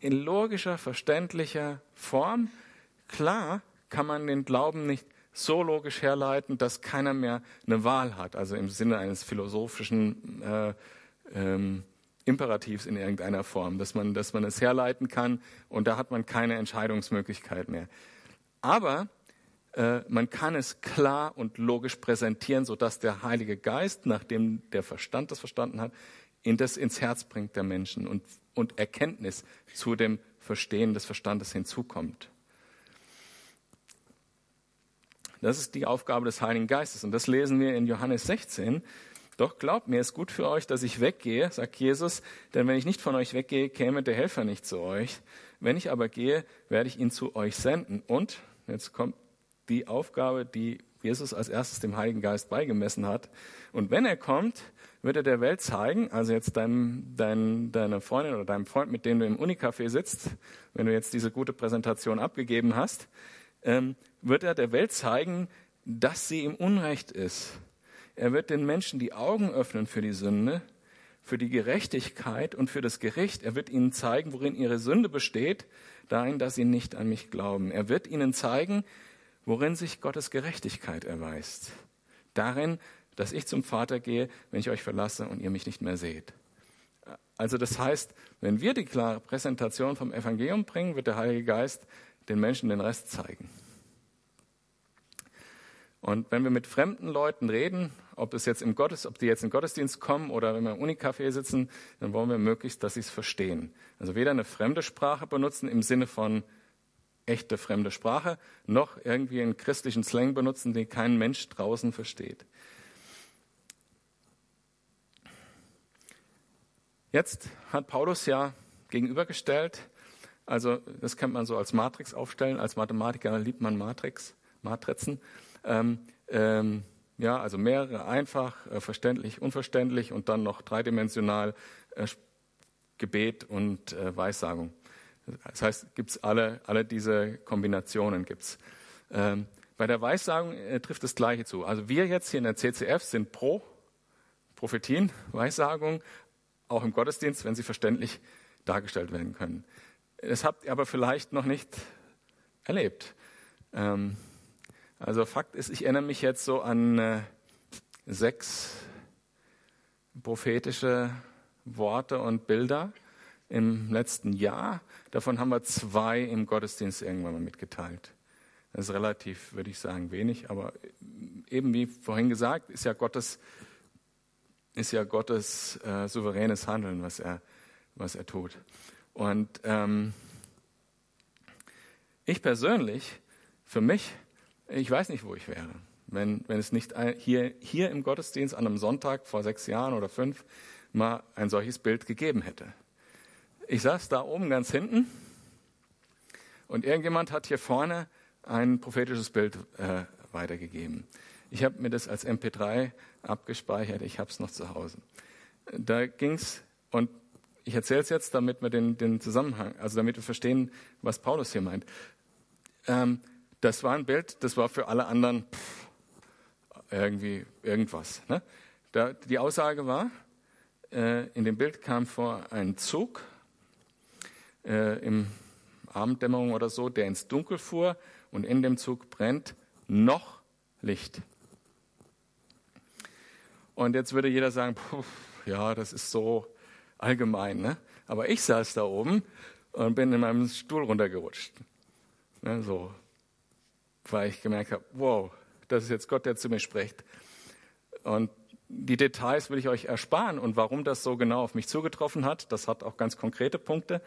in logischer, verständlicher Form. Klar kann man den Glauben nicht so logisch herleiten, dass keiner mehr eine Wahl hat, also im Sinne eines philosophischen äh, ähm, Imperativs in irgendeiner Form, dass man, dass man es herleiten kann und da hat man keine Entscheidungsmöglichkeit mehr. Aber äh, man kann es klar und logisch präsentieren, sodass der Heilige Geist, nachdem der Verstand das verstanden hat, in das ins Herz bringt der Menschen und, und Erkenntnis zu dem Verstehen des Verstandes hinzukommt. Das ist die Aufgabe des Heiligen Geistes. Und das lesen wir in Johannes 16. Doch glaubt mir, es ist gut für euch, dass ich weggehe, sagt Jesus, denn wenn ich nicht von euch weggehe, käme der Helfer nicht zu euch. Wenn ich aber gehe, werde ich ihn zu euch senden. Und jetzt kommt die Aufgabe, die Jesus als erstes dem Heiligen Geist beigemessen hat. Und wenn er kommt, wird er der Welt zeigen, also jetzt deinem, dein, deiner Freundin oder deinem Freund, mit dem du im Unicafé sitzt, wenn du jetzt diese gute Präsentation abgegeben hast, ähm, wird er der Welt zeigen, dass sie im Unrecht ist. Er wird den Menschen die Augen öffnen für die Sünde, für die Gerechtigkeit und für das Gericht. Er wird ihnen zeigen, worin ihre Sünde besteht, darin, dass sie nicht an mich glauben. Er wird ihnen zeigen, worin sich Gottes Gerechtigkeit erweist. Darin, dass ich zum Vater gehe, wenn ich euch verlasse und ihr mich nicht mehr seht. Also das heißt, wenn wir die klare Präsentation vom Evangelium bringen, wird der Heilige Geist den Menschen den Rest zeigen. Und wenn wir mit fremden Leuten reden, ob es jetzt im Gottes, ob die jetzt in Gottesdienst kommen oder wenn wir im Unicafé sitzen, dann wollen wir möglichst, dass sie es verstehen. Also weder eine fremde Sprache benutzen im Sinne von echte fremde Sprache, noch irgendwie einen christlichen Slang benutzen, den kein Mensch draußen versteht. Jetzt hat Paulus ja gegenübergestellt, also das kann man so als Matrix aufstellen, als Mathematiker liebt man Matrix, Matrizen. Ähm, ähm, ja, also mehrere einfach, äh, verständlich, unverständlich und dann noch dreidimensional äh, Gebet und äh, Weissagung. Das heißt, gibt's alle, alle diese Kombinationen gibt's. Ähm, bei der Weissagung äh, trifft das Gleiche zu. Also wir jetzt hier in der CCF sind pro Prophetien, Weissagung, auch im Gottesdienst, wenn sie verständlich dargestellt werden können. Das habt ihr aber vielleicht noch nicht erlebt. Ähm, also Fakt ist, ich erinnere mich jetzt so an äh, sechs prophetische Worte und Bilder im letzten Jahr. Davon haben wir zwei im Gottesdienst irgendwann mal mitgeteilt. Das ist relativ, würde ich sagen, wenig, aber eben wie vorhin gesagt, ist ja Gottes, ist ja Gottes äh, souveränes Handeln, was er, was er tut. Und ähm, ich persönlich, für mich, ich weiß nicht, wo ich wäre, wenn, wenn es nicht hier, hier im Gottesdienst an einem Sonntag vor sechs Jahren oder fünf mal ein solches Bild gegeben hätte. Ich saß da oben ganz hinten und irgendjemand hat hier vorne ein prophetisches Bild äh, weitergegeben. Ich habe mir das als MP3 abgespeichert, ich habe es noch zu Hause. Da ging es, und ich erzähle es jetzt, damit wir den, den, Zusammenhang, also damit wir verstehen, was Paulus hier meint. Ähm, das war ein Bild, das war für alle anderen pff, irgendwie irgendwas. Ne? Da, die Aussage war, äh, in dem Bild kam vor ein Zug äh, im Abenddämmerung oder so, der ins Dunkel fuhr und in dem Zug brennt noch Licht. Und jetzt würde jeder sagen, ja, das ist so allgemein. Ne? Aber ich saß da oben und bin in meinem Stuhl runtergerutscht. Ne, so, weil ich gemerkt habe, wow, das ist jetzt Gott, der zu mir spricht. Und die Details will ich euch ersparen und warum das so genau auf mich zugetroffen hat, das hat auch ganz konkrete Punkte.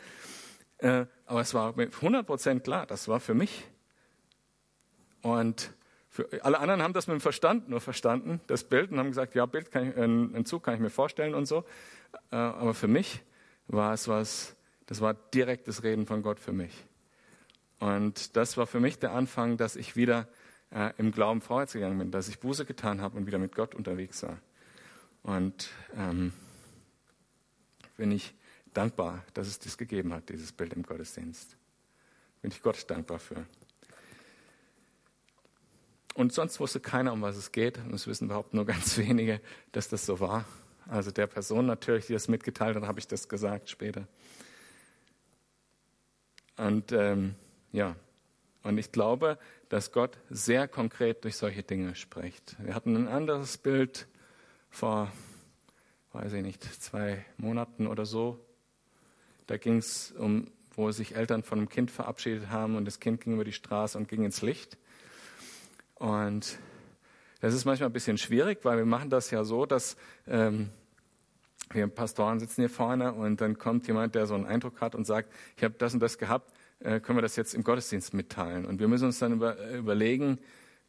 Äh, aber es war mit 100 Prozent klar, das war für mich. Und für alle anderen haben das mit dem Verstand nur verstanden, das Bild, und haben gesagt, ja, Bild kann ich, einen Zug kann ich mir vorstellen und so. Äh, aber für mich war es was, das war direktes Reden von Gott für mich. Und das war für mich der Anfang, dass ich wieder äh, im Glauben vorwärts gegangen bin, dass ich Buße getan habe und wieder mit Gott unterwegs war. Und ähm, bin ich dankbar, dass es das gegeben hat, dieses Bild im Gottesdienst. Bin ich Gott dankbar für. Und sonst wusste keiner, um was es geht. Und es wissen überhaupt nur ganz wenige, dass das so war. Also der Person natürlich, die das mitgeteilt hat, habe ich das gesagt später. Und ähm, ja, und ich glaube, dass Gott sehr konkret durch solche Dinge spricht. Wir hatten ein anderes Bild vor, weiß ich nicht, zwei Monaten oder so. Da ging es um, wo sich Eltern von einem Kind verabschiedet haben und das Kind ging über die Straße und ging ins Licht. Und das ist manchmal ein bisschen schwierig, weil wir machen das ja so, dass ähm, wir Pastoren sitzen hier vorne und dann kommt jemand, der so einen Eindruck hat und sagt, ich habe das und das gehabt, äh, können wir das jetzt im Gottesdienst mitteilen. Und wir müssen uns dann über, äh, überlegen,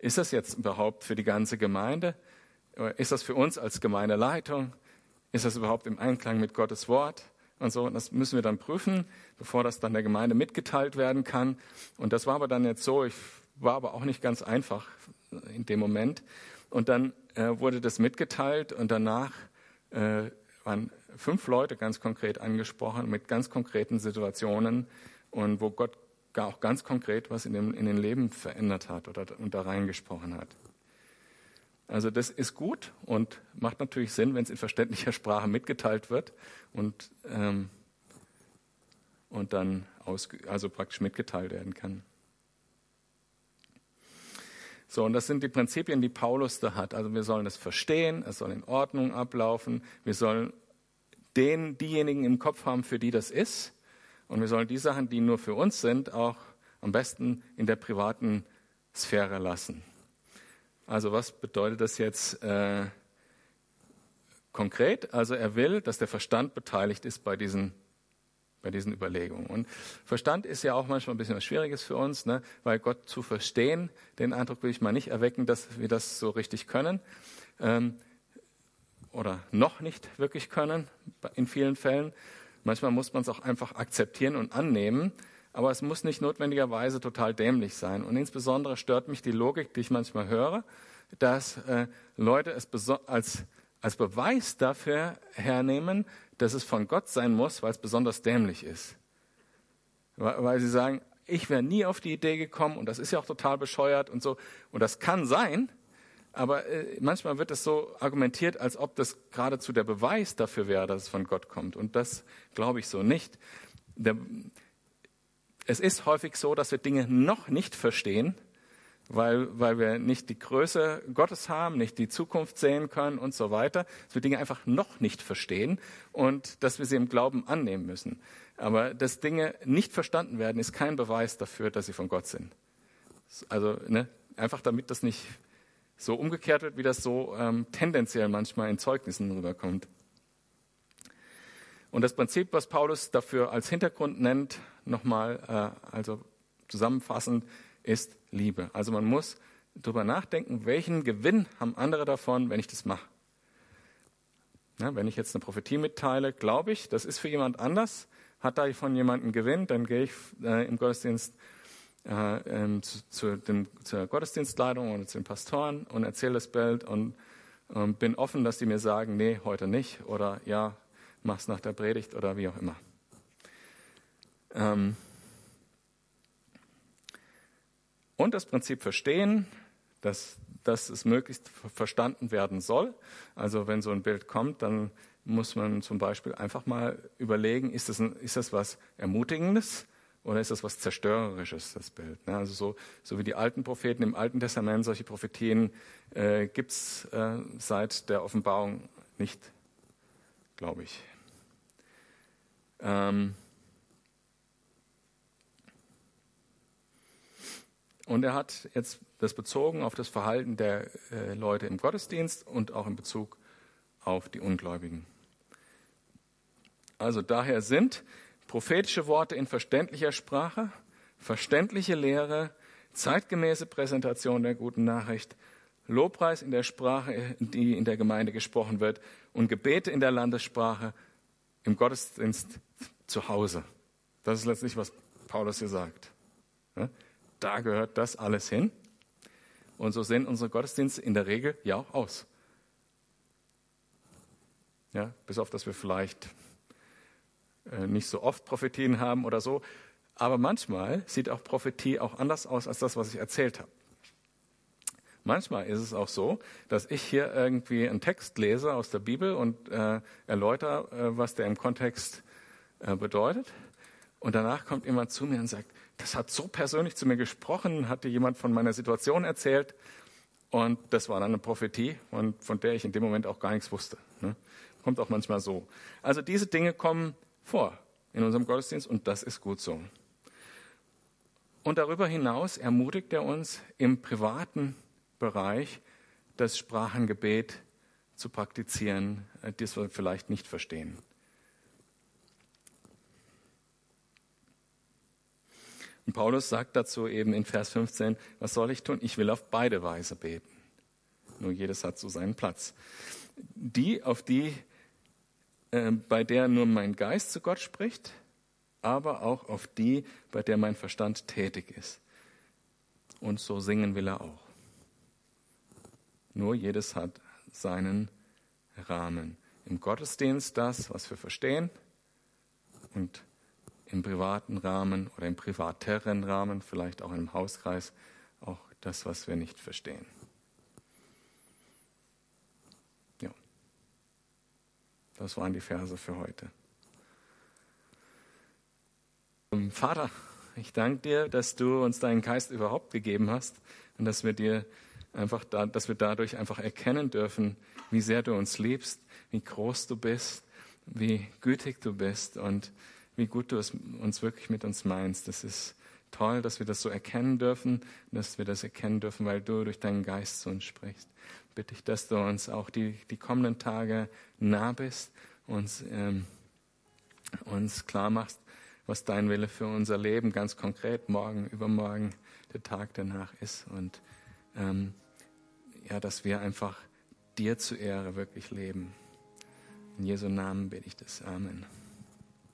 ist das jetzt überhaupt für die ganze Gemeinde? Ist das für uns als Gemeindeleitung? Ist das überhaupt im Einklang mit Gottes Wort? Und so, und das müssen wir dann prüfen, bevor das dann der Gemeinde mitgeteilt werden kann. Und das war aber dann jetzt so, ich war aber auch nicht ganz einfach in dem Moment. Und dann äh, wurde das mitgeteilt und danach äh, waren fünf Leute ganz konkret angesprochen mit ganz konkreten Situationen und wo Gott auch ganz konkret was in, dem, in den Leben verändert hat oder und da reingesprochen hat. Also das ist gut und macht natürlich Sinn, wenn es in verständlicher Sprache mitgeteilt wird und, ähm, und dann aus, also praktisch mitgeteilt werden kann. So, und das sind die Prinzipien, die Paulus da hat. Also wir sollen es verstehen, es soll in Ordnung ablaufen, wir sollen den, diejenigen im Kopf haben, für die das ist. Und wir sollen die Sachen, die nur für uns sind, auch am besten in der privaten Sphäre lassen. Also was bedeutet das jetzt äh, konkret? Also er will, dass der Verstand beteiligt ist bei diesen bei diesen Überlegungen. Und Verstand ist ja auch manchmal ein bisschen was Schwieriges für uns, ne? weil Gott zu verstehen, den Eindruck will ich mal nicht erwecken, dass wir das so richtig können ähm, oder noch nicht wirklich können in vielen Fällen. Manchmal muss man es auch einfach akzeptieren und annehmen, aber es muss nicht notwendigerweise total dämlich sein. Und insbesondere stört mich die Logik, die ich manchmal höre, dass äh, Leute es als, als Beweis dafür hernehmen, dass es von Gott sein muss, weil es besonders dämlich ist. Weil sie sagen, ich wäre nie auf die Idee gekommen und das ist ja auch total bescheuert und so. Und das kann sein, Aber äh, manchmal wird es so argumentiert, als ob das geradezu der Beweis dafür wäre, dass es von Gott kommt. Und das glaube ich so nicht. Der, es ist häufig so, dass wir Dinge noch nicht verstehen, weil, weil wir nicht die Größe Gottes haben, nicht die Zukunft sehen können und so weiter, dass wir Dinge einfach noch nicht verstehen und dass wir sie im Glauben annehmen müssen. Aber dass Dinge nicht verstanden werden, ist kein Beweis dafür, dass sie von Gott sind. Also ne, einfach damit das nicht so umgekehrt wird, wie das so ähm, tendenziell manchmal in Zeugnissen rüberkommt. Und das Prinzip, was Paulus dafür als Hintergrund nennt, nochmal, äh, also zusammenfassend, ist Liebe. Also man muss darüber nachdenken, welchen Gewinn haben andere davon, wenn ich das mache. Ja, wenn ich jetzt eine Prophetie mitteile, glaube ich, das ist für jemand anders, hat davon jemand einen Gewinn, dann gehe ich äh, im Gottesdienst äh, ähm, zu, zu dem, zur Gottesdienstleitung oder zu den Pastoren und erzähle das Bild und ähm, bin offen, dass die mir sagen, nee, heute nicht oder ja, mach's nach der Predigt oder wie auch immer. Ähm, und das Prinzip verstehen, dass, dass es möglichst verstanden werden soll. Also wenn so ein Bild kommt, dann muss man zum Beispiel einfach mal überlegen, ist das, ein, ist das was Ermutigendes oder ist das was Zerstörerisches, das Bild? Ne? Also so, so wie die alten Propheten im Alten Testament, solche Prophetien äh, gibt es äh, seit der Offenbarung nicht, glaube ich. Ähm, Und er hat jetzt das bezogen auf das Verhalten der äh, Leute im Gottesdienst und auch in Bezug auf die Ungläubigen. Also daher sind prophetische Worte in verständlicher Sprache, verständliche Lehre, zeitgemäße Präsentation der guten Nachricht, Lobpreis in der Sprache, die in der Gemeinde gesprochen wird und Gebete in der Landessprache im Gottesdienst zu Hause. Das ist letztlich, was Paulus hier sagt da gehört das alles hin. Und so sehen unsere Gottesdienste in der Regel ja auch aus. Ja, bis auf, dass wir vielleicht äh, nicht so oft Prophetien haben oder so. Aber manchmal sieht auch Prophetie auch anders aus als das, was ich erzählt habe. Manchmal ist es auch so, dass ich hier irgendwie einen Text lese aus der Bibel und äh, erläutere, äh, was der im Kontext äh, bedeutet. Und danach kommt jemand zu mir und sagt, das hat so persönlich zu mir gesprochen, hatte jemand von meiner Situation erzählt. Und das war dann eine Prophetie, und von der ich in dem Moment auch gar nichts wusste. Ne? Kommt auch manchmal so. Also diese Dinge kommen vor in unserem Gottesdienst und das ist gut so. Und darüber hinaus ermutigt er uns im privaten Bereich das Sprachengebet zu praktizieren, äh, das wir vielleicht nicht verstehen. Und Paulus sagt dazu eben in Vers 15, was soll ich tun? Ich will auf beide Weise beten. Nur jedes hat so seinen Platz. Die, auf die, äh, bei der nur mein Geist zu Gott spricht, aber auch auf die, bei der mein Verstand tätig ist. Und so singen will er auch. Nur jedes hat seinen Rahmen. Im Gottesdienst das, was wir verstehen, und im privaten Rahmen oder im privateren Rahmen, vielleicht auch im Hauskreis, auch das, was wir nicht verstehen. Ja, das waren die Verse für heute. Ähm, Vater, ich danke dir, dass du uns deinen Geist überhaupt gegeben hast und dass wir dir einfach, da, dass wir dadurch einfach erkennen dürfen, wie sehr du uns liebst, wie groß du bist, wie gütig du bist und wie gut du es uns wirklich mit uns meinst. Das ist toll, dass wir das so erkennen dürfen, dass wir das erkennen dürfen, weil du durch deinen Geist zu uns sprichst. Bitte ich, dass du uns auch die, die kommenden Tage nah bist, uns, ähm, uns klar machst, was dein Wille für unser Leben ganz konkret morgen, übermorgen, der Tag danach ist. Und ähm, ja, dass wir einfach dir zu Ehre wirklich leben. In Jesu Namen bete ich das. Amen.